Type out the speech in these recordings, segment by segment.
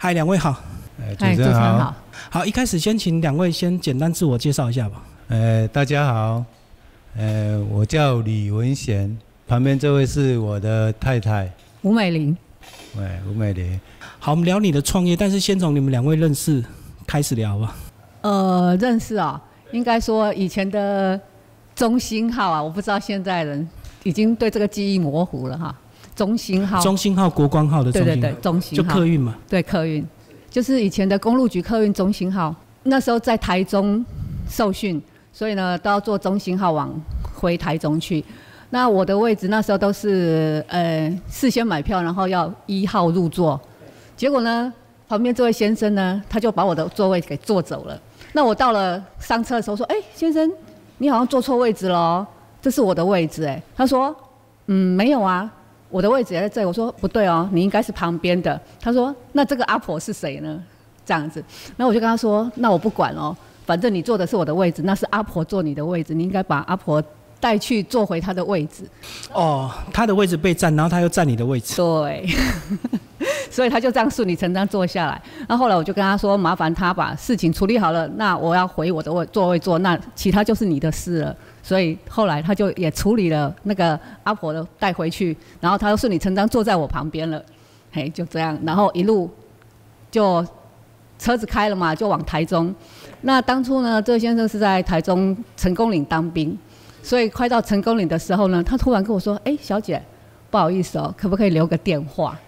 嗨，两位好。哎，主持人好。好，一开始先请两位先简单自我介绍一下吧。呃，大家好。呃，我叫李文贤，旁边这位是我的太太吴美玲。喂，吴美玲。好，我们聊你的创业，但是先从你们两位认识开始聊吧。呃，认识啊，应该说以前的中心号啊，我不知道现在人已经对这个记忆模糊了哈。中兴号，中兴号，国光号的中兴，对对对，中兴号，就客运嘛。对，客运，就是以前的公路局客运中兴号，那时候在台中受训，所以呢都要坐中兴号往回台中去。那我的位置那时候都是呃事先买票，然后要一号入座。结果呢，旁边这位先生呢，他就把我的座位给坐走了。那我到了上车的时候说：“哎，先生，你好像坐错位置了，这是我的位置。”哎，他说：“嗯，没有啊。”我的位置也在这里，我说不对哦，你应该是旁边的。他说那这个阿婆是谁呢？这样子，那我就跟他说，那我不管哦，反正你坐的是我的位置，那是阿婆坐你的位置，你应该把阿婆带去坐回她的位置。哦，她的位置被占，然后她又占你的位置。对，所以他就这样顺理成章坐下来。那后来我就跟他说，麻烦他把事情处理好了，那我要回我的位座位坐，那其他就是你的事了。所以后来他就也处理了那个阿婆的带回去，然后他就顺理成章坐在我旁边了，嘿，就这样，然后一路就车子开了嘛，就往台中。那当初呢，这位先生是在台中成功岭当兵，所以快到成功岭的时候呢，他突然跟我说：“哎，小姐，不好意思哦，可不可以留个电话？”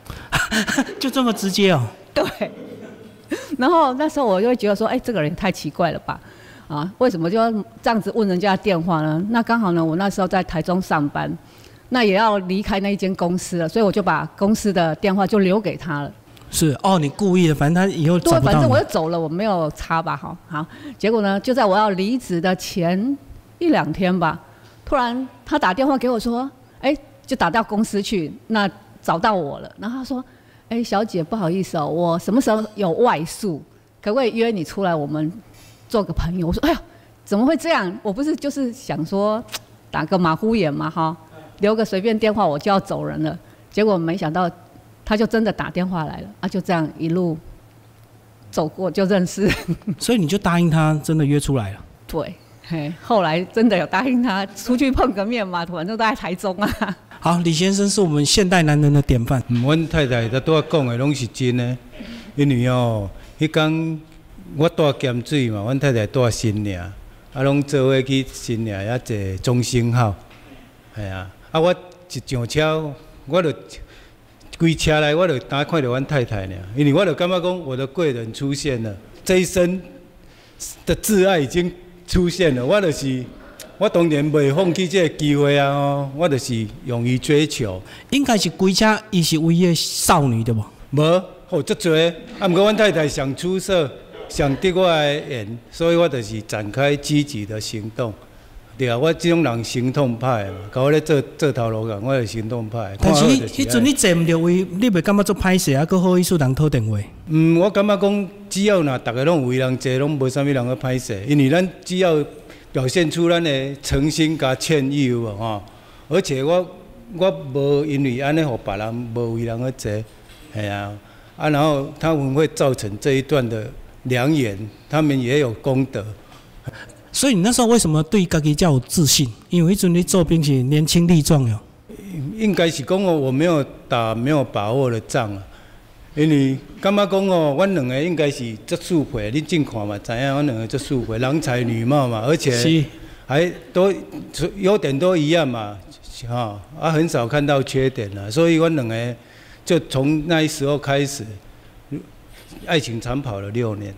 就这么直接哦？对。然后那时候我就会觉得说：“哎，这个人太奇怪了吧。”啊，为什么就要这样子问人家电话呢？那刚好呢，我那时候在台中上班，那也要离开那一间公司了，所以我就把公司的电话就留给他了。是哦，你故意的，反正他以后对，反正我就走了，我没有插吧，好，好。结果呢，就在我要离职的前一两天吧，突然他打电话给我说，哎，就打到公司去，那找到我了。然后他说，哎，小姐，不好意思哦，我什么时候有外宿，可不可以约你出来？我们。做个朋友，我说哎呀，怎么会这样？我不是就是想说打个马虎眼嘛哈，留个随便电话我就要走人了。结果没想到他就真的打电话来了啊，就这样一路走过就认识。所以你就答应他真的约出来了？对，嘿，后来真的有答应他出去碰个面嘛，反正都在台中啊。好，李先生是我们现代男人的典范。阮太太在都讲的拢是真的，因为哦，迄讲。我带咸水嘛，阮太太带新娘，啊，拢做伙去新娘遐坐中兴号，系啊，啊，我一上车，我就规车来，我就单看到阮太太呢，因为我就感觉讲我的贵人出现了，这一生的挚爱已经出现了，我就是我当然袂放弃这个机会啊，哦，我就是勇于追求。应该是规车，伊是唯一少女对无？无，好足多，啊，毋过阮太太上出色。上得我的缘，所以我就是展开积极的行动。对啊，我这种人行动派嘛，搞我咧做做头路个，我是行动派。但是迄阵你坐毋着位，你袂感觉做歹势啊？佫好意思人讨电话？嗯，我感觉讲，只要若逐个拢有人坐，拢无啥物人去歹势，因为咱只要表现出咱的诚心甲歉意有无吼？而且我我无因为安尼互别人无为人去坐，系啊，啊，然后他们会造成这一段的。良缘，他们也有功德，所以你那时候为什么对家己较有自信？因为迄阵你做兵是年轻力壮哟。应该是讲哦，我没有打没有把握的仗啊。因为感觉讲哦，阮两个应该是足素慧，你近看嘛，知影阮两个足素慧，郎才女貌嘛，而且还都优点都一样嘛，哈啊，很少看到缺点了。所以阮两个就从那时候开始。爱情长跑了六年，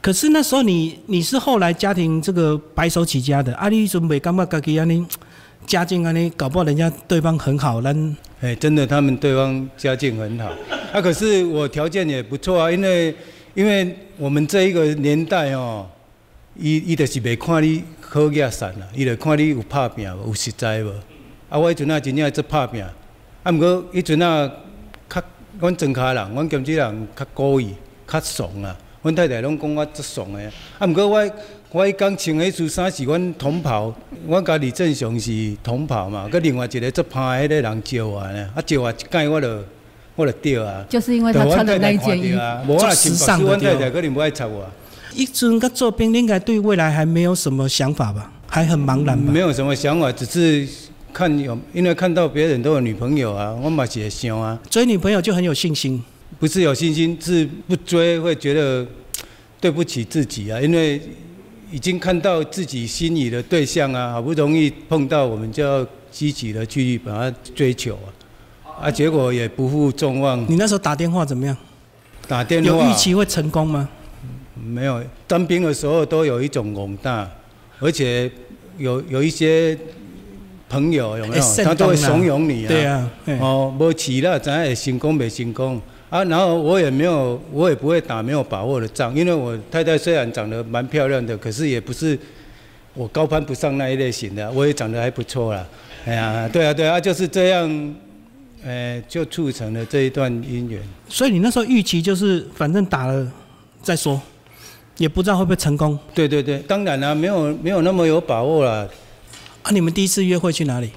可是那时候你你是后来家庭这个白手起家的，啊，你准备感觉家己安尼家境安尼，搞不好人家对方很好，咱哎，真的他们对方家境很好，啊，可是我条件也不错啊，因为因为我们这一个年代哦，伊伊就是袂看你好野善啦，伊就看你有拍拼无，有实在无，啊，我迄阵啊真正做拍拼，啊，毋过迄阵啊较阮庄卡人，阮兼职人较故意。较爽啊！阮太太拢讲我足爽诶。啊，毋过我我迄讲穿迄束衫是阮同袍，阮甲李正雄是同袍嘛。佮另外一个足歹迄个人招我呢，啊招我一届我就我就对啊。就是因为他穿的那一件衣服，啊，无我穿白丝，阮太太可能不爱插我。一阵个做兵，应该对未来还没有什么想法吧？还很茫然吧？没有什么想法，只是看有，因为看到别人都有女朋友啊，我嘛也想啊。追女朋友就很有信心，不是有信心，是不追会觉得对不起自己啊，因为已经看到自己心仪的对象啊，好不容易碰到，我们就要积极的去把它追求啊，啊，结果也不负众望。你那时候打电话怎么样？打电话有预期会成功吗？没有，当兵的时候都有一种宏大，而且有有一些朋友有没有，他都会怂恿你啊。对啊。哦，无起了，咱也成功没成功啊？然后我也没有，我也不会打没有把握的仗，因为我太太虽然长得蛮漂亮的，可是也不是我高攀不上那一类型的，我也长得还不错啦。哎呀，对啊，对啊，就是这样，呃，就促成了这一段姻缘。所以你那时候预期就是，反正打了再说。也不知道会不会成功。对对对，当然了，没有没有那么有把握了。啊，你们第一次约会去哪里？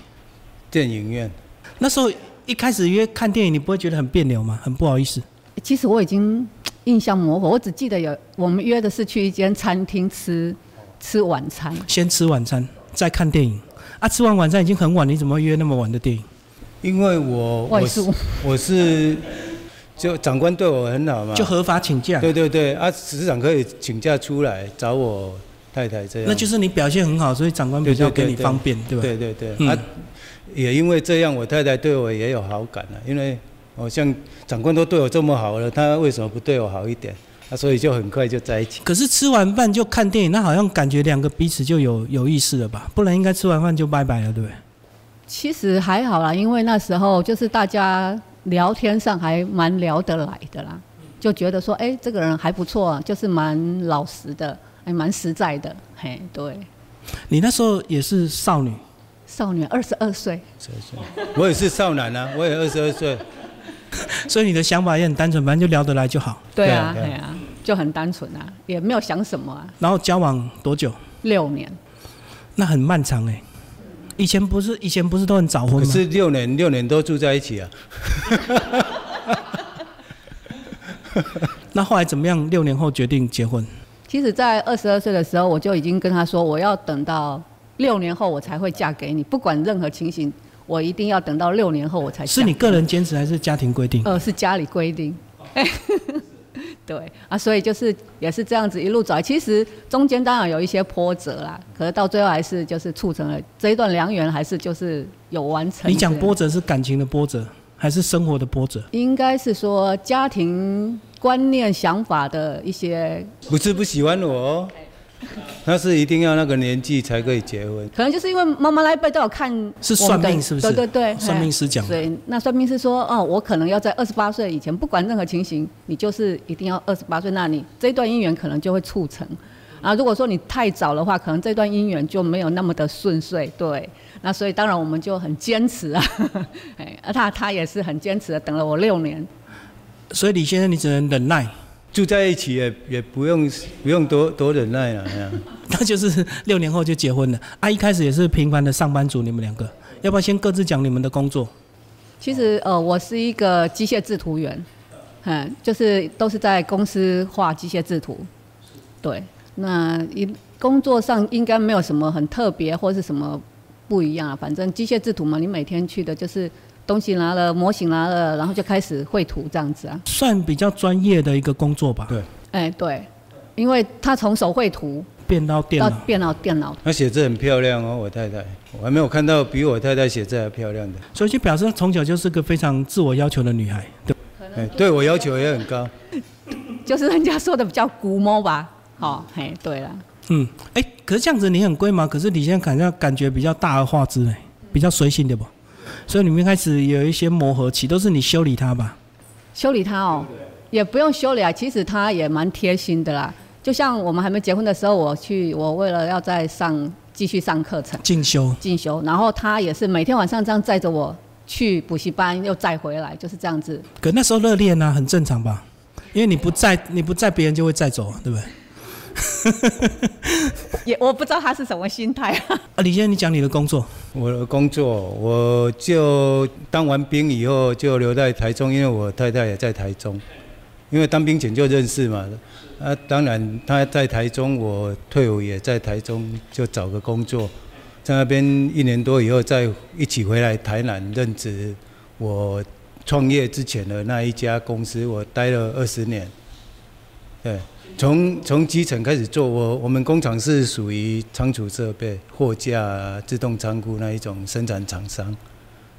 电影院。那时候一开始约看电影，你不会觉得很别扭吗？很不好意思。其实我已经印象模糊，我只记得有我们约的是去一间餐厅吃吃晚餐。先吃晚餐，再看电影。啊，吃完晚餐已经很晚，你怎么约那么晚的电影？因为我我是我是。就长官对我很好嘛，就合法请假。对对对，啊，市长可以请假出来找我太太这样。那就是你表现很好，所以长官比较给你方便，对吧？对对对，啊，也因为这样，我太太对我也有好感了。因为我像长官都对我这么好了，他为什么不对我好一点？啊，所以就很快就在一起。可是吃完饭就看电影，那好像感觉两个彼此就有有意思了吧？不然应该吃完饭就拜拜了，对不对？其实还好啦，因为那时候就是大家。聊天上还蛮聊得来的啦，就觉得说，哎，这个人还不错，就是蛮老实的，还蛮实在的，嘿，对。你那时候也是少女？少女，二十二岁。二十二岁。我也是少男啊，我也二十二岁。所以你的想法也很单纯，反正就聊得来就好。对啊，对啊，就很单纯啊，也没有想什么啊。然后交往多久？六年。那很漫长哎。以前不是以前不是都很早婚吗？可是六年六年都住在一起啊。那后来怎么样？六年后决定结婚。其实，在二十二岁的时候，我就已经跟他说，我要等到六年后我才会嫁给你，不管任何情形，我一定要等到六年后我才。是你个人坚持还是家庭规定？呃，是家里规定。对啊，所以就是也是这样子一路走来，其实中间当然有一些波折啦，可是到最后还是就是促成了这一段良缘，还是就是有完成。你讲波折是感情的波折，还是生活的波折？应该是说家庭观念、想法的一些。不是不喜欢我。他是一定要那个年纪才可以结婚，可能就是因为妈妈那一辈都有看，是算命是不是？对对对，算命师讲。对，那算命师说，哦，我可能要在二十八岁以前，不管任何情形，你就是一定要二十八岁，那你这段姻缘可能就会促成。啊，如果说你太早的话，可能这段姻缘就没有那么的顺遂。对，那所以当然我们就很坚持啊，哎，他他也是很坚持的，等了我六年。所以李先生，你只能忍耐。住在一起也也不用不用多多忍耐了，那就是六年后就结婚了。啊，一开始也是平凡的上班族，你们两个，要不要先各自讲你们的工作？其实呃，我是一个机械制图员，嗯，就是都是在公司画机械制图。对，那一工作上应该没有什么很特别或是什么不一样啊，反正机械制图嘛，你每天去的就是。东西拿了，模型拿了，然后就开始绘图这样子啊，算比较专业的一个工作吧。对，哎对，因为他从手绘图变到电脑，变到电脑。他写字很漂亮哦，我太太，我还没有看到比我太太写字还漂亮的。所以就表示从小就是个非常自我要求的女孩，对。哎，对我要求也很高，就是人家说的比较古摸吧。好，嘿，对了。嗯，哎，可是这样子你很贵吗？可是你现在感觉感觉比较大而化之哎，比较随性的不？所以你们开始有一些磨合期，都是你修理他吧？修理他哦，也不用修理啊。其实他也蛮贴心的啦。就像我们还没结婚的时候，我去，我为了要再上继续上课程进修进修，然后他也是每天晚上这样载着我去补习班，又载回来，就是这样子。可那时候热恋呢，很正常吧？因为你不在，你不在，别人就会载走，对不对？也我不知道他是什么心态。啊，李先生，你讲你的工作。我的工作，我就当完兵以后就留在台中，因为我太太也在台中，因为当兵前就认识嘛。啊，当然他在台中，我退伍也在台中，就找个工作，在那边一年多以后，再一起回来台南任职。我创业之前的那一家公司，我待了二十年。对，从从基层开始做，我我们工厂是属于仓储设备、货架、自动仓库那一种生产厂商。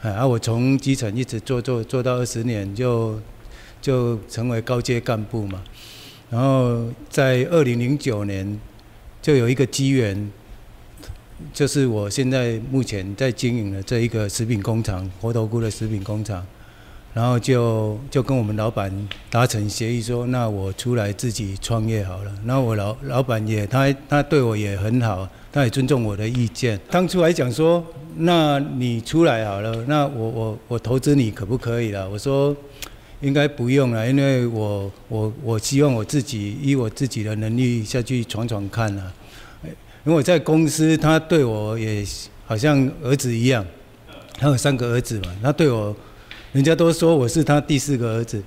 啊，我从基层一直做做做到二十年，就就成为高阶干部嘛。然后在二零零九年，就有一个机缘，就是我现在目前在经营的这一个食品工厂——活头菇的食品工厂。然后就就跟我们老板达成协议说，那我出来自己创业好了。然后我老老板也他他对我也很好，他也尊重我的意见。当初还讲说，那你出来好了，那我我我投资你可不可以了？我说。应该不用了，因为我我我希望我自己以我自己的能力下去闯闯看啊。因为我在公司，他对我也好像儿子一样，他有三个儿子嘛，他对我，人家都说我是他第四个儿子，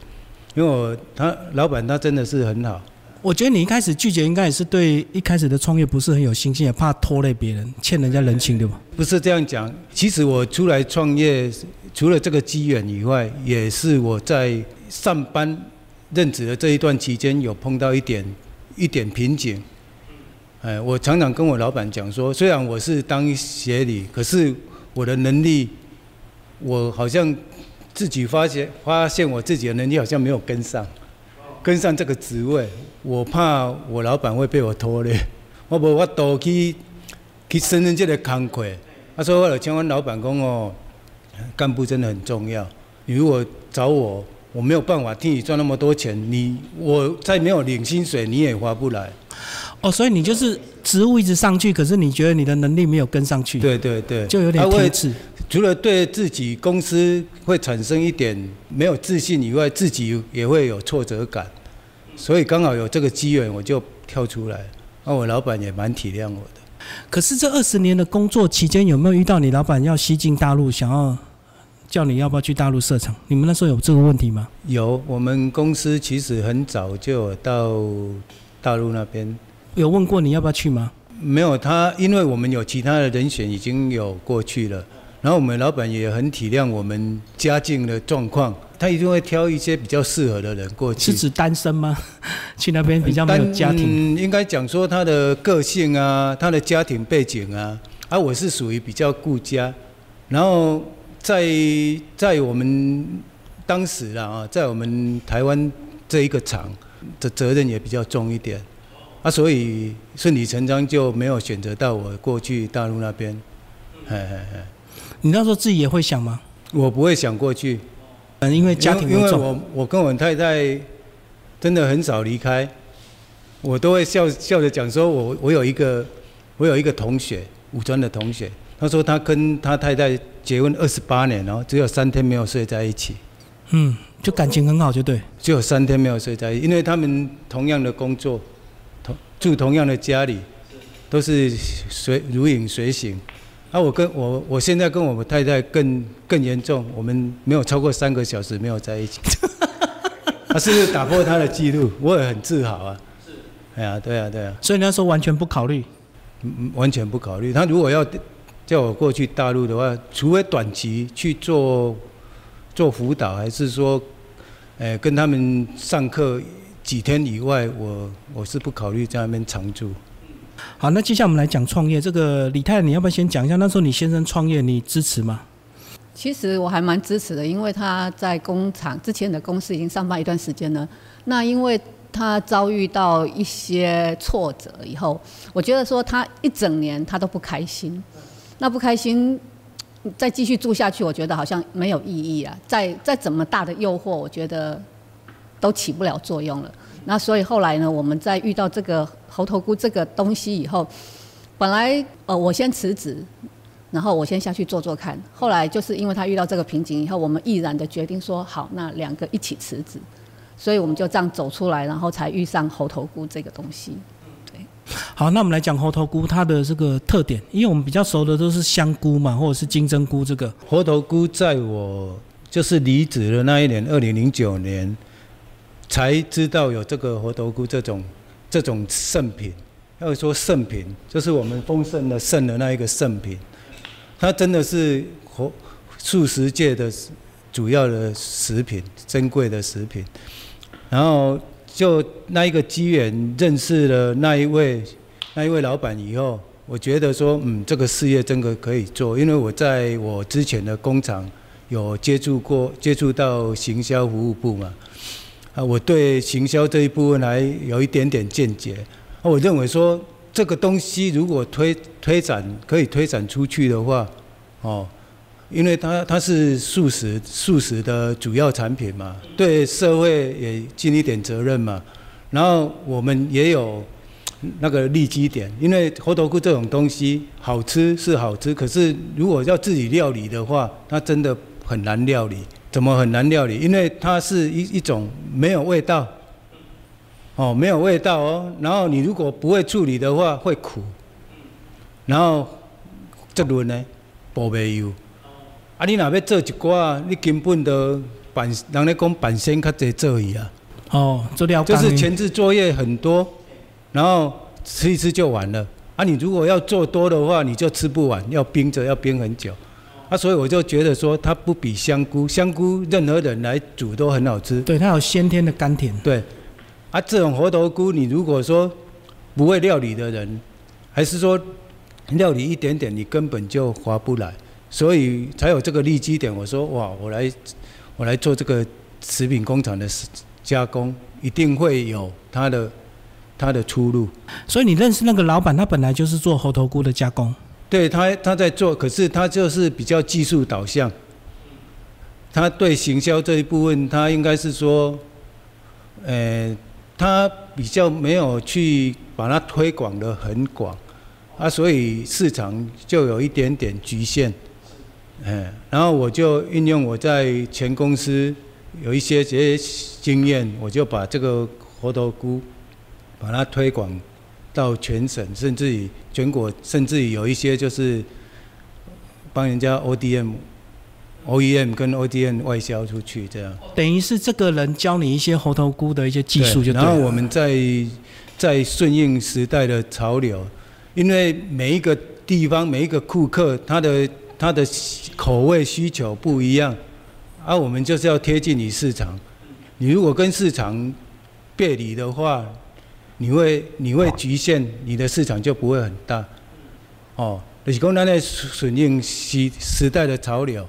因为我他老板他真的是很好。我觉得你一开始拒绝，应该也是对一开始的创业不是很有信心，也怕拖累别人，欠人家人情，对吧？不是这样讲，其实我出来创业。除了这个机缘以外，也是我在上班任职的这一段期间，有碰到一点一点瓶颈。哎，我常常跟我老板讲说，虽然我是当协理，可是我的能力，我好像自己发现发现我自己的能力好像没有跟上，跟上这个职位，我怕我老板会被我拖累，我无法度去去胜任这个工课。他说我就请阮老板讲哦。干部真的很重要。你如果找我，我没有办法替你赚那么多钱。你我再没有领薪水，你也划不来。哦，所以你就是职务一直上去，可是你觉得你的能力没有跟上去。对对对，就有点推迟。除了对自己公司会产生一点没有自信以外，自己也会有挫折感。所以刚好有这个机缘，我就跳出来。那我老板也蛮体谅我的。可是这二十年的工作期间，有没有遇到你老板要西进大陆，想要叫你要不要去大陆设厂？你们那时候有这个问题吗？有，我们公司其实很早就有到大陆那边。有问过你要不要去吗？没有，他因为我们有其他的人选已经有过去了，然后我们老板也很体谅我们家境的状况。他一定会挑一些比较适合的人过去。是指单身吗？去那边比较没有家庭。应该讲说他的个性啊，他的家庭背景啊。啊我是属于比较顾家，然后在在我们当时啊，在我们台湾这一个厂的责任也比较重一点。啊，所以顺理成章就没有选择到我过去大陆那边。嘿嘿嘿。你那时候自己也会想吗？我不会想过去。嗯，因为家庭因为我我跟我太太真的很少离开，我都会笑笑着讲说，我我有一个我有一个同学，武专的同学，他说他跟他太太结婚二十八年，然后只有三天没有睡在一起。嗯，就感情很好，就对。只有三天没有睡在一起，因为他们同样的工作，同住同样的家里，都是随如影随形。啊，我跟我我现在跟我们太太更更严重，我们没有超过三个小时没有在一起。他是不是打破他的记录？我也很自豪啊。是。哎呀，对啊，对啊。所以那时候完全不考虑。嗯，完全不考虑。他如果要叫我过去大陆的话，除非短期去做做辅导，还是说，呃，跟他们上课几天以外，我我是不考虑在那边常住。好，那接下来我们来讲创业。这个李太，你要不要先讲一下那时候你先生创业，你支持吗？其实我还蛮支持的，因为他在工厂之前的公司已经上班一段时间了。那因为他遭遇到一些挫折以后，我觉得说他一整年他都不开心。那不开心再继续住下去，我觉得好像没有意义啊。再再怎么大的诱惑，我觉得都起不了作用了。那所以后来呢，我们在遇到这个猴头菇这个东西以后，本来呃我先辞职，然后我先下去做做看。后来就是因为他遇到这个瓶颈以后，我们毅然的决定说好，那两个一起辞职。所以我们就这样走出来，然后才遇上猴头菇这个东西。对。好，那我们来讲猴头菇它的这个特点，因为我们比较熟的都是香菇嘛，或者是金针菇这个。猴头菇在我就是离职的那一年，二零零九年，才知道有这个猴头菇这种这种圣品。要说圣品，就是我们丰盛的圣的那一个圣品，它真的是活素食界的主要的食品，珍贵的食品。然后就那一个机缘认识了那一位那一位老板以后，我觉得说，嗯，这个事业真的可以做，因为我在我之前的工厂有接触过，接触到行销服务部嘛，啊，我对行销这一部分还有一点点见解。我认为说这个东西如果推推展可以推展出去的话，哦，因为它它是素食素食的主要产品嘛，对社会也尽一点责任嘛。然后我们也有那个利基点，因为猴头菇这种东西好吃是好吃，可是如果要自己料理的话，它真的很难料理。怎么很难料理？因为它是一一种没有味道。哦，没有味道哦。然后你如果不会处理的话，会苦。然后这轮呢，保袂油。啊，你若要做一寡，你根本都板，人咧讲板先较济做伊啊。哦，做料就是前置作业很多，然后吃一吃就完了。啊，你如果要做多的话，你就吃不完，要冰着，要冰很久。啊，所以我就觉得说，它不比香菇，香菇任何人来煮都很好吃。对，它有先天的甘甜。对。啊，这种猴头菇，你如果说不会料理的人，还是说料理一点点，你根本就划不来，所以才有这个利基点。我说哇，我来我来做这个食品工厂的加工，一定会有它的它的出路。所以你认识那个老板，他本来就是做猴头菇的加工。对他他在做，可是他就是比较技术导向，他对行销这一部分，他应该是说，呃。他比较没有去把它推广的很广，啊，所以市场就有一点点局限，嗯，然后我就运用我在前公司有一些这些经验，我就把这个猴头菇把它推广到全省，甚至于全国，甚至于有一些就是帮人家 ODM。OEM 跟 ODM 外销出去，这样等于是这个人教你一些猴头菇的一些技术，就然后我们在在顺应时代的潮流，因为每一个地方每一个顾客他的他的口味需求不一样，而我们就是要贴近你市场。你如果跟市场背离的话，你会你会局限你的市场就不会很大。哦，就是讲咱在顺应时时代的潮流。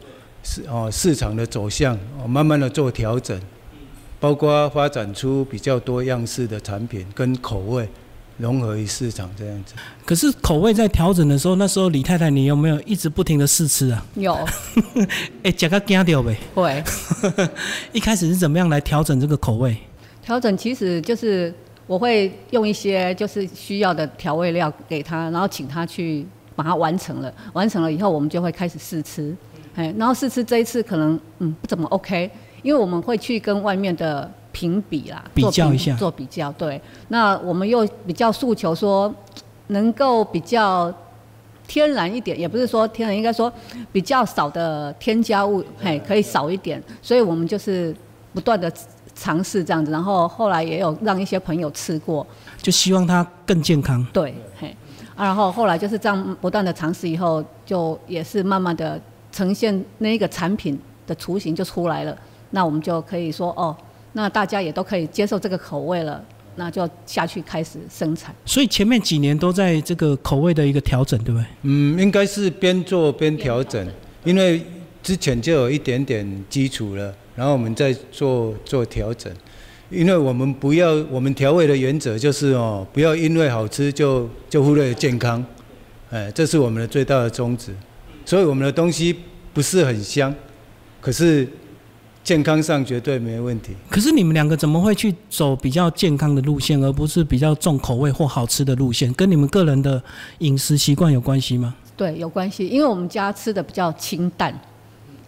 市哦，市场的走向哦，慢慢的做调整，包括发展出比较多样式的产品跟口味，融合于市场这样子。可是口味在调整的时候，那时候李太太你有没有一直不停的试吃啊？有。哎，加个惊掉呗。会。一开始是怎么样来调整这个口味？调整其实就是我会用一些就是需要的调味料给他，然后请他去把它完成了。完成了以后，我们就会开始试吃。哎，然后试吃这一次可能嗯不怎么 OK，因为我们会去跟外面的评比啦，比较一下，做比较。对，那我们又比较诉求说能够比较天然一点，也不是说天然，应该说比较少的添加物，嘿，可以少一点。所以我们就是不断的尝试这样子，然后后来也有让一些朋友吃过，就希望它更健康。对，嘿，啊，然后后来就是这样不断的尝试以后，就也是慢慢的。呈现那个产品的雏形就出来了，那我们就可以说哦，那大家也都可以接受这个口味了，那就下去开始生产。所以前面几年都在这个口味的一个调整，对不对？嗯，应该是边做边调整，因为之前就有一点点基础了，然后我们再做做调整。因为我们不要我们调味的原则就是哦，不要因为好吃就就忽略健康，哎，这是我们的最大的宗旨。所以我们的东西不是很香，可是健康上绝对没问题。可是你们两个怎么会去走比较健康的路线，而不是比较重口味或好吃的路线？跟你们个人的饮食习惯有关系吗？对，有关系。因为我们家吃的比较清淡，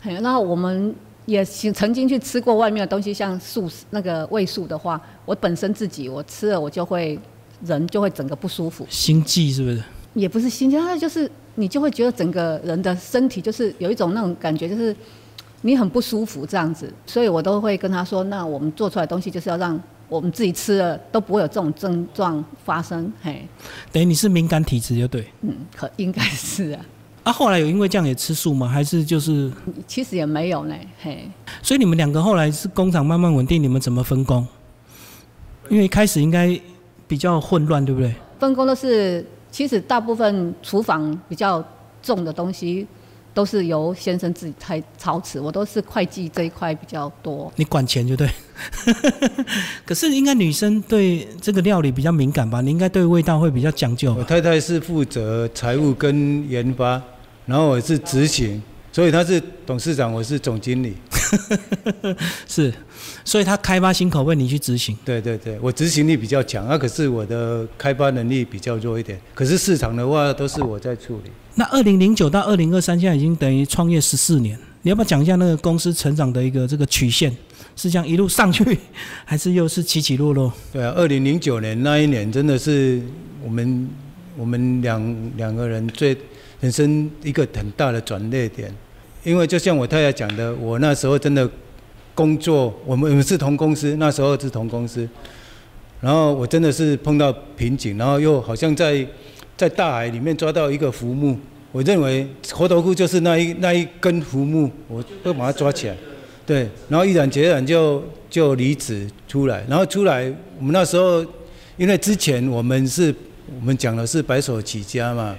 然后我们也曾经去吃过外面的东西，像素那个味素的话，我本身自己我吃了我就会人就会整个不舒服，心悸是不是？也不是心悸，它就是你就会觉得整个人的身体就是有一种那种感觉，就是你很不舒服这样子，所以我都会跟他说，那我们做出来的东西就是要让我们自己吃了都不会有这种症状发生，嘿，等于你是敏感体质就对。嗯，可应该是啊，啊，后来有因为这样也吃素吗？还是就是，其实也没有呢，嘿，所以你们两个后来是工厂慢慢稳定，你们怎么分工？因为一开始应该比较混乱，对不对？分工都是，其实大部分厨房比较重的东西都是由先生自己操操持，我都是会计这一块比较多。你管钱就对。可是应该女生对这个料理比较敏感吧？你应该对味道会比较讲究。我太太是负责财务跟研发，然后我是执行，所以他是董事长，我是总经理。是，所以他开发新口味，你去执行。对对对，我执行力比较强，啊，可是我的开发能力比较弱一点。可是市场的话，都是我在处理。那二零零九到二零二三，现在已经等于创业十四年，你要不要讲一下那个公司成长的一个这个曲线？是这样一路上去，还是又是起起落落？对啊，二零零九年那一年真的是我们我们两两个人最人生一个很大的转捩点，因为就像我太太讲的，我那时候真的工作，我们我们是同公司，那时候是同公司，然后我真的是碰到瓶颈，然后又好像在在大海里面抓到一个浮木，我认为猴头菇就是那一那一根浮木，我会把它抓起来。对，然后毅然决然就就离职出来，然后出来，我们那时候因为之前我们是我们讲的是白手起家嘛，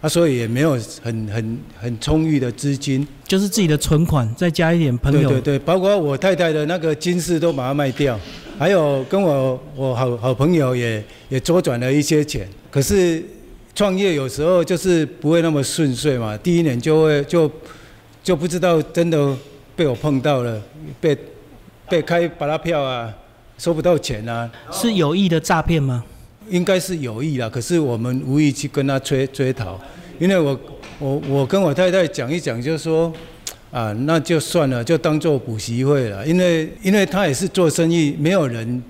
啊，所以也没有很很很充裕的资金，就是自己的存款，再加一点朋友。对对对，包括我太太的那个金饰都把它卖掉，还有跟我我好好朋友也也周转了一些钱，可是创业有时候就是不会那么顺遂嘛，第一年就会就就不知道真的。被我碰到了，被被开巴拉票啊，收不到钱啊，是有意的诈骗吗？应该是有意啦，可是我们无意去跟他追追讨，因为我我我跟我太太讲一讲，就说啊，那就算了，就当做补习会了，因为因为他也是做生意，没有人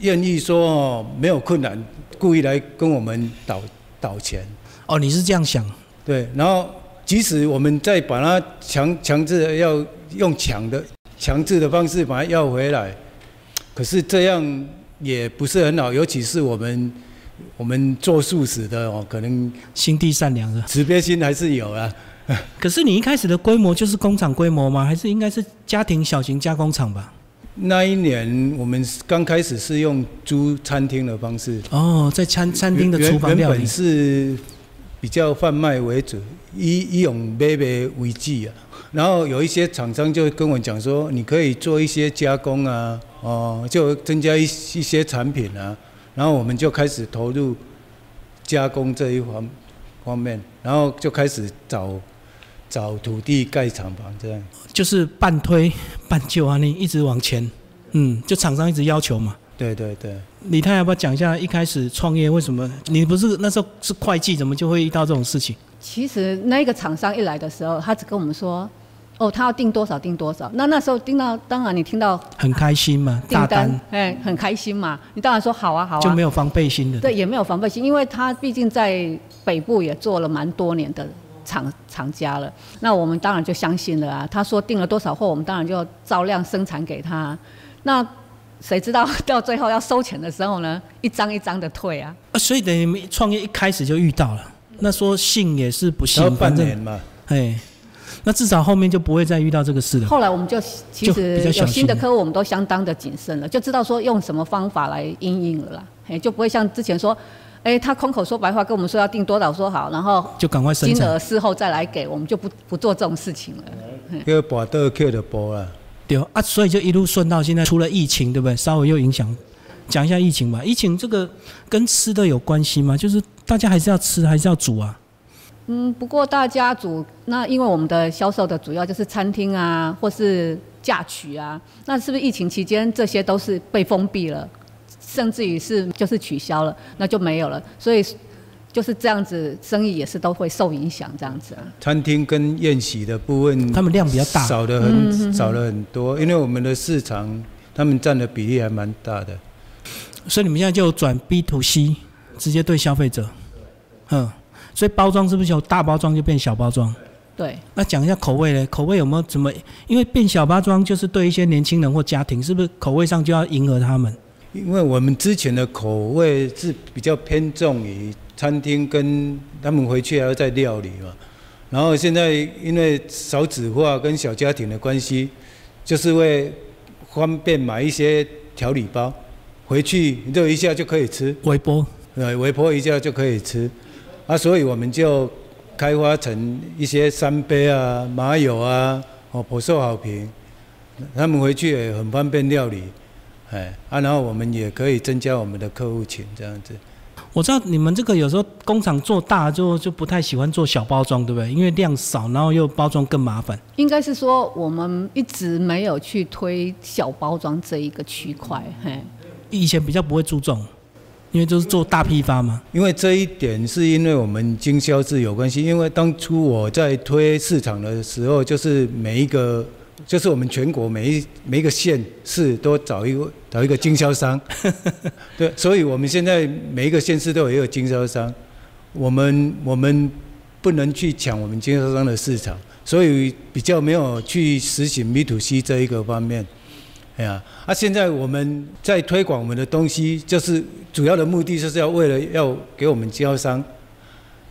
愿意说哦，没有困难，故意来跟我们倒倒钱。哦，你是这样想？对，然后。即使我们再把它强强制要用抢的强制的方式把它要回来，可是这样也不是很好，尤其是我们我们做素食的哦，可能心地善良的慈悲心还是有啊。可是你一开始的规模就是工厂规模吗？还是应该是家庭小型加工厂吧？那一年我们刚开始是用租餐厅的方式哦，在餐餐厅的厨房料理是。比较贩卖为主，以以用买卖为主啊。然后有一些厂商就跟我讲说，你可以做一些加工啊，哦，就增加一一些产品啊。然后我们就开始投入加工这一方方面，然后就开始找找土地盖厂房，这样。就是半推半就啊，你一直往前，嗯，就厂商一直要求嘛。对对对。李太要不要讲一下一开始创业为什么？你不是那时候是会计，怎么就会遇到这种事情？其实那个厂商一来的时候，他只跟我们说，哦，他要订多少订多少。那那时候订到，当然你听到很开心嘛，大单，哎，很开心嘛，你当然说好啊好啊。就没有防备心的。对，也没有防备心，因为他毕竟在北部也做了蛮多年的厂厂家了。那我们当然就相信了啊。他说订了多少货，我们当然就照量生产给他。那谁知道 到最后要收钱的时候呢？一张一张的退啊！啊，所以等于创业一开始就遇到了。那说信也是不信，半年嘛。哎，那至少后面就不会再遇到这个事了。后来我们就其实有新的客户，我们都相当的谨慎了，就知道说用什么方法来应应了啦。哎，就不会像之前说，哎，他空口说白话跟我们说要定多少说好，然后就赶快金额事后再来给我们，就不不做这种事情了。要把刀扣的波啊。对啊，所以就一路顺到现在，除了疫情，对不对？稍微又影响，讲一下疫情吧。疫情这个跟吃的有关系吗？就是大家还是要吃，还是要煮啊？嗯，不过大家主，那因为我们的销售的主要就是餐厅啊，或是嫁娶啊，那是不是疫情期间这些都是被封闭了，甚至于是就是取消了，那就没有了，所以。就是这样子，生意也是都会受影响，这样子。啊餐厅跟宴席的部分，他们量比较大，少的很少了很多，因为我们的市场，他们占的比例还蛮大的。所以你们现在就转 B to C，直接对消费者，嗯，所以包装是不是由大包装就变小包装？对，那讲一下口味嘞，口味有没有怎么？因为变小包装就是对一些年轻人或家庭，是不是口味上就要迎合他们？因为我们之前的口味是比较偏重于餐厅，跟他们回去还要再料理嘛。然后现在因为少子化跟小家庭的关系，就是会方便买一些调理包，回去热一下就可以吃，微波，呃，微波一下就可以吃。啊，所以我们就开发成一些三杯啊、麻油啊，哦，颇受好评。他们回去也很方便料理。哎，啊，然后我们也可以增加我们的客户群，这样子。我知道你们这个有时候工厂做大就就不太喜欢做小包装，对不对？因为量少，然后又包装更麻烦。应该是说我们一直没有去推小包装这一个区块，嘿。以前比较不会注重，因为就是做大批发嘛。因为这一点是因为我们经销制有关系，因为当初我在推市场的时候，就是每一个。就是我们全国每一每一个县市都找一个找一个经销商，对，所以我们现在每一个县市都有一个经销商，我们我们不能去抢我们经销商的市场，所以比较没有去实行 B to C 这一个方面，哎呀，啊，现在我们在推广我们的东西，就是主要的目的就是要为了要给我们经销商，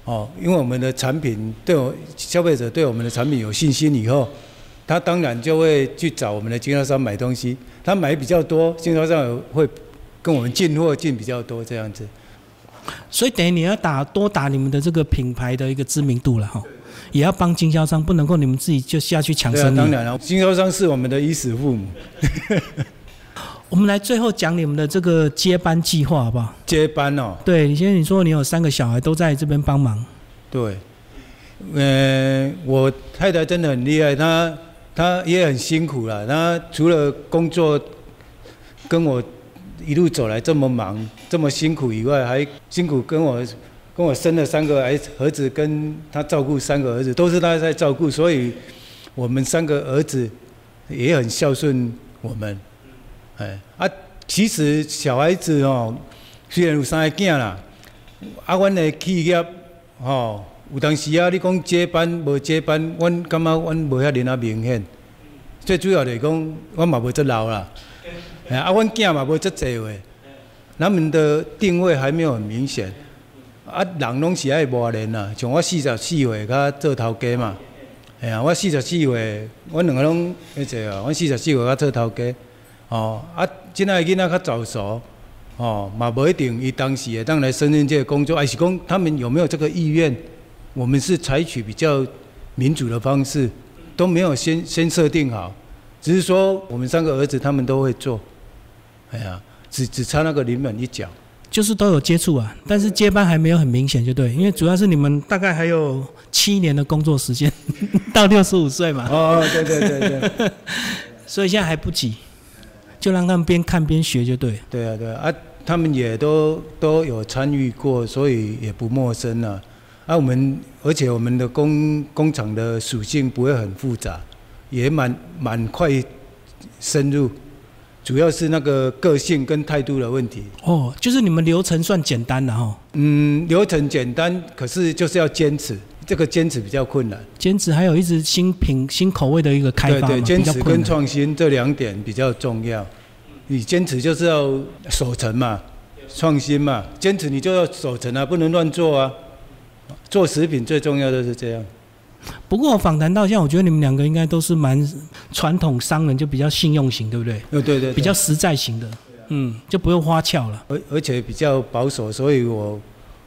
哦，因为我们的产品对我消费者对我们的产品有信心以后。他当然就会去找我们的经销商买东西，他买比较多，经销商会跟我们进货进比较多这样子。所以等于你要打多打你们的这个品牌的一个知名度了哈，也要帮经销商，不能够你们自己就下去抢生意。当然了，经销商是我们的衣食父母。我们来最后讲你们的这个接班计划好不好？接班哦。对，你先你说你有三个小孩都在这边帮忙。对，呃，我太太真的很厉害，她。她也很辛苦了，她除了工作跟我一路走来这么忙、这么辛苦以外，还辛苦跟我跟我生了三个儿儿子，跟他照顾三个儿子，都是他在照顾，所以我们三个儿子也很孝顺我们。哎啊，其实小孩子哦，虽然有三个囝啦，啊，阮的企业哦。有当时啊，你讲接班无接班，阮感觉阮无遐尼啊明显。最主要就是讲，阮嘛无遮老啦，啊，阮囝嘛无遮济话，他们的定位还没有很明显。啊，人拢是爱磨练啦，像我四十四岁甲做头家嘛，哎呀，我四十四岁，阮两个拢迄个啊，阮四十四岁甲做头家，哦，啊，即仔囡仔较早熟，哦，嘛无一定伊当时会当来胜任这个工作，还是讲他们有没有这个意愿？我们是采取比较民主的方式，都没有先先设定好，只是说我们三个儿子他们都会做，哎呀，只只差那个临门一脚，就是都有接触啊，但是接班还没有很明显，就对，因为主要是你们大概还有七年的工作时间，到六十五岁嘛。哦，对对对对，所以现在还不急，就让他们边看边学就对。对啊对啊，啊，他们也都都有参与过，所以也不陌生了。啊，我们而且我们的工工厂的属性不会很复杂，也蛮蛮快深入，主要是那个个性跟态度的问题。哦，就是你们流程算简单的哈。嗯，流程简单，可是就是要坚持，这个坚持比较困难。坚持还有一直新品、新口味的一个开发对对，坚持跟创新这两点比较重要。你坚持就是要守成嘛，创新嘛，坚持你就要守成啊，不能乱做啊。做食品最重要的是这样。不过访谈到现在，我觉得你们两个应该都是蛮传统商人，就比较信用型，对不对？呃，对对。比较实在型的，嗯，就不用花俏了。而而且比较保守，所以我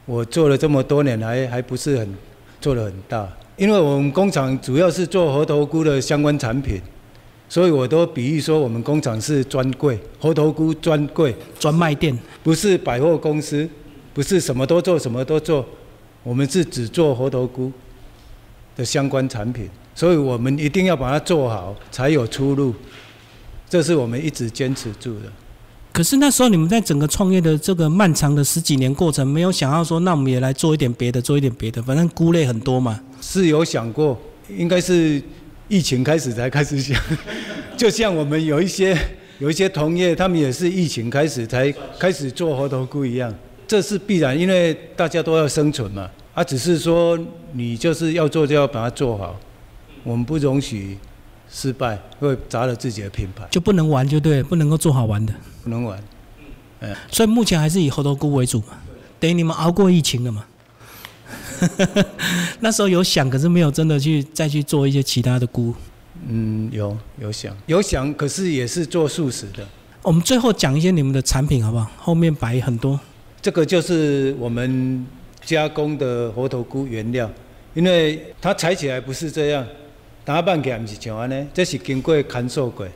我做了这么多年，还还不是很做的很大。因为我们工厂主要是做猴头菇的相关产品，所以我都比喻说我们工厂是专柜，猴头菇专柜专卖店，不是百货公司，不是什么都做，什么都做。我们是只做猴头菇的相关产品，所以我们一定要把它做好，才有出路。这是我们一直坚持住的。可是那时候你们在整个创业的这个漫长的十几年过程，没有想要说，那我们也来做一点别的，做一点别的，反正菇类很多嘛。是有想过，应该是疫情开始才开始想。就像我们有一些 有一些同业，他们也是疫情开始才开始做猴头菇一样，这是必然，因为大家都要生存嘛。啊，只是说你就是要做就要把它做好，我们不容许失败，会砸了自己的品牌，就不能玩就对，不能够做好玩的。不能玩。所以目前还是以猴头菇为主嘛。等于你们熬过疫情了嘛？那时候有想，可是没有真的去再去做一些其他的菇。嗯，有有想有想，可是也是做素食的。我们最后讲一些你们的产品好不好？后面摆很多。这个就是我们加工的猴头菇原料，因为它采起来不是这样，打扮起来不是像安尼，这是经过干燥过，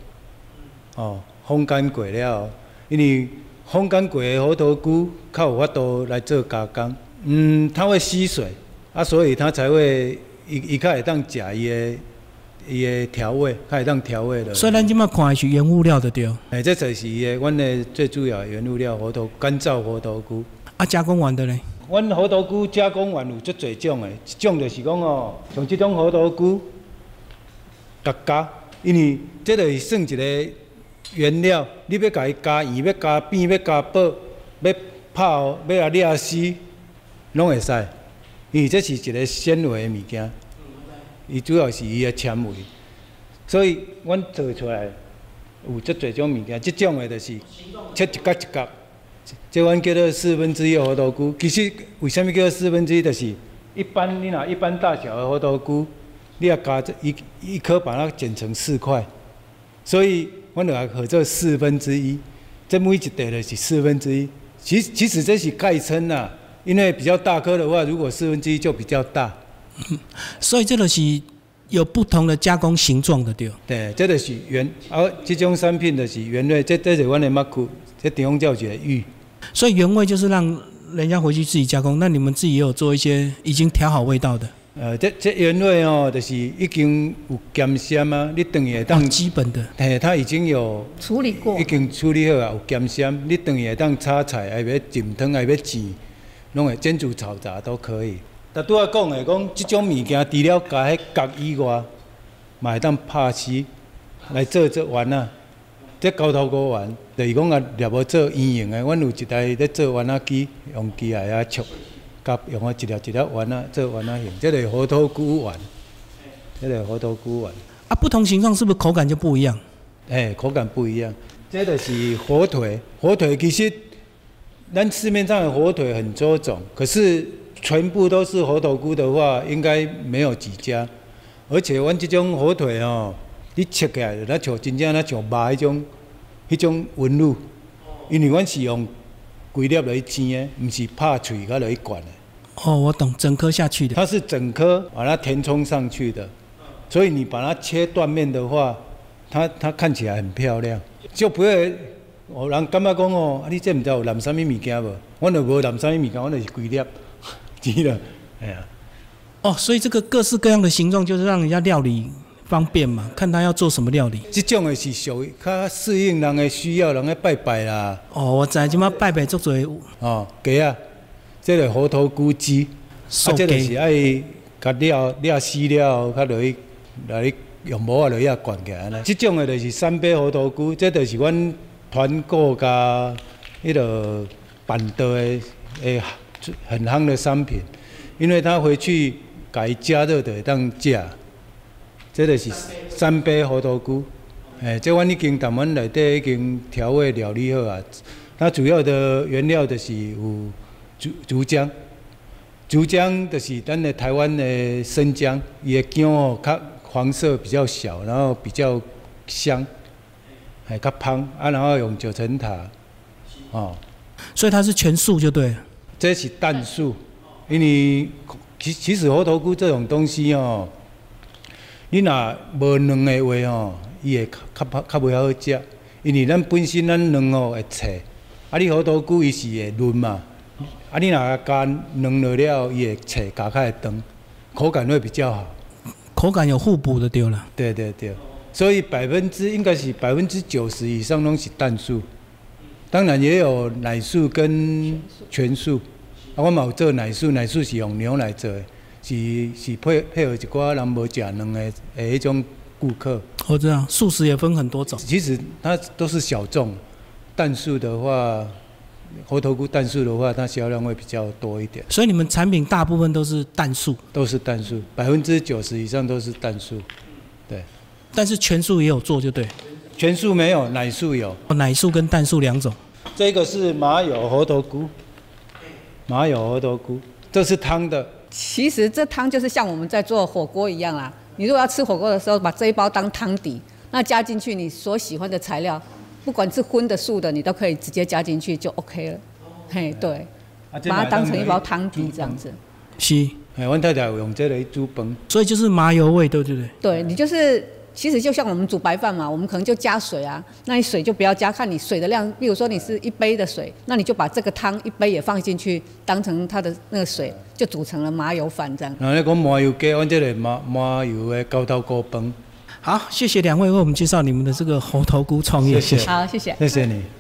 哦，风干过了，因为风干过的猴头菇较有法度来做加工，嗯，它会吸水，啊，所以它才会伊伊较会当食伊的伊的调味，较会当调味的。所以咱今麦看的是原物料的对。哎，这就是伊的，阮的最主要的原物料猴头干燥猴头菇。啊，加工完的呢？阮好多菇加工完有足侪种诶，一种就是讲哦，像即种好多菇，加加，因为即就是算一个原料，你要甲伊加盐，要加变，要加爆，要泡，要啊掠丝，拢会使。因为这是一个纤维诶物件，伊主要是伊诶纤维，所以阮做出来有足侪种物件，即种诶就是切一角一角。这阮叫做四分之一猴头菇，其实为什么叫做四分之一？就是一般你若一般大小的猴头菇，你要加一一颗把它剪成四块，所以阮就来合做四分之一。这每一块就是四分之一。其其实这是概称啦，因为比较大颗的话，如果四分之一就比较大。所以这个是有不同的加工形状的对。对，这个是原，而这种产品的是原类，这这是阮的麦库，这地方叫一个玉。所以原味就是让人家回去自己加工，那你们自己也有做一些已经调好味道的。呃，这这原味哦，就是已经有咸鲜啊，你等于会当当基本的，嘿，它已经有处理过已，经处理好啊，有咸鲜，你等于会当炒菜，还要浸汤，还要煮，拢会煎煮炒炸都可以。但拄仔讲的讲，即种物件除了加迄角以外，嘛会当拍丝来做做丸啊。这高头菇丸，就是讲啊，掠无做圆形的，阮有一台咧做丸仔机，用机来啊戳，甲用啊一粒一粒丸仔做丸仔形，这个猴头菇丸，这个猴头菇丸。啊，不同形状是不是口感就不一样？哎，口感不一样。这就是火腿，火腿其实咱市面上的火腿很多种，可是全部都是猴头菇的话，应该没有几家。而且阮这种火腿哦，你切起来就那像真正那像肉迄种迄种纹路，因为阮是用规粒来煎的，毋是拍脆甲来灌的。哦，我懂，整颗下去的。它是整颗把它填充上去的，所以你把它切断面的话，它它看起来很漂亮，就不会哦人感觉讲哦，啊你这毋知有淋啥物物件无？阮就无淋啥物物件，阮就是规粒，知了，哎呀，哦，所以这个各式各样的形状就是让人家料理方便嘛，看他要做什么料理。这种的是属于较适应人的需要，人的拜拜啦，哦，我知，即马拜拜做做哦，鸡啊，这个猴头菇鸡，寿啊，这个是鸡，爱甲料料死了，较落去来去用毛啊落去啊灌起来安尼。即种的就是三杯猴头菇，这就是阮团购甲迄个板德的诶很夯的商品，因为它回去改加热的当食。这个是三杯猴头菇，诶，这阮已经台湾内底已经调味料理好啊。那主要的原料就是有竹竹浆。竹浆就是咱的台湾的生姜，伊的姜哦，较黄色比较小，然后比较香，还较香啊，然后用九层塔，哦，所以它是全素就对了。这是蛋素，因为其其实猴头菇这种东西哦，你若无卵的话哦，伊会较较较袂好食，因为咱本身咱卵哦会脆，啊你好多久伊是会嫩嘛。啊，你若加软了了，伊会脆，加较会长，口感会比较好。口感有互补的对了。对对对，所以百分之应该是百分之九十以上拢是蛋素，当然也有奶素跟全素。啊，我嘛有做奶素，奶素是用牛奶做的，是是配配合一寡人无食卵的诶迄种顾客。我知道素食也分很多种，其实它都是小众，蛋素的话，猴头菇蛋素的话，它销量会比较多一点，所以你们产品大部分都是蛋素，都是蛋素，百分之九十以上都是蛋素。对但是全素也有做，就对，全素没有，奶素有。哦奶素跟蛋素两种。这个是麻油猴头菇，麻油猴头菇，这是汤的。其实这汤就是像我们在做火锅一样啦。你如果要吃火锅的时候，把这一包当汤底，那加进去你所喜欢的材料，不管是荤的素的，你都可以直接加进去就 OK 了。嘿，对，啊把它当成一包嘛汤底这样子。是，哎，我太太有用这个去煮饭，所以就是麻油味，对不对？对你就是，其实就像我们煮白饭嘛，我们可能就加水啊，那你水就不要加，看你水的量，比如说你是一杯的水，那你就把这个汤一杯也放进去，当成它的那个水，就煮成了麻油饭这样。然后你讲麻油鸡，阮这个麻麻油的高汤锅饭，好，谢谢两位为我们介绍你们的这个猴头菇创业，谢谢。好，谢谢。谢谢你。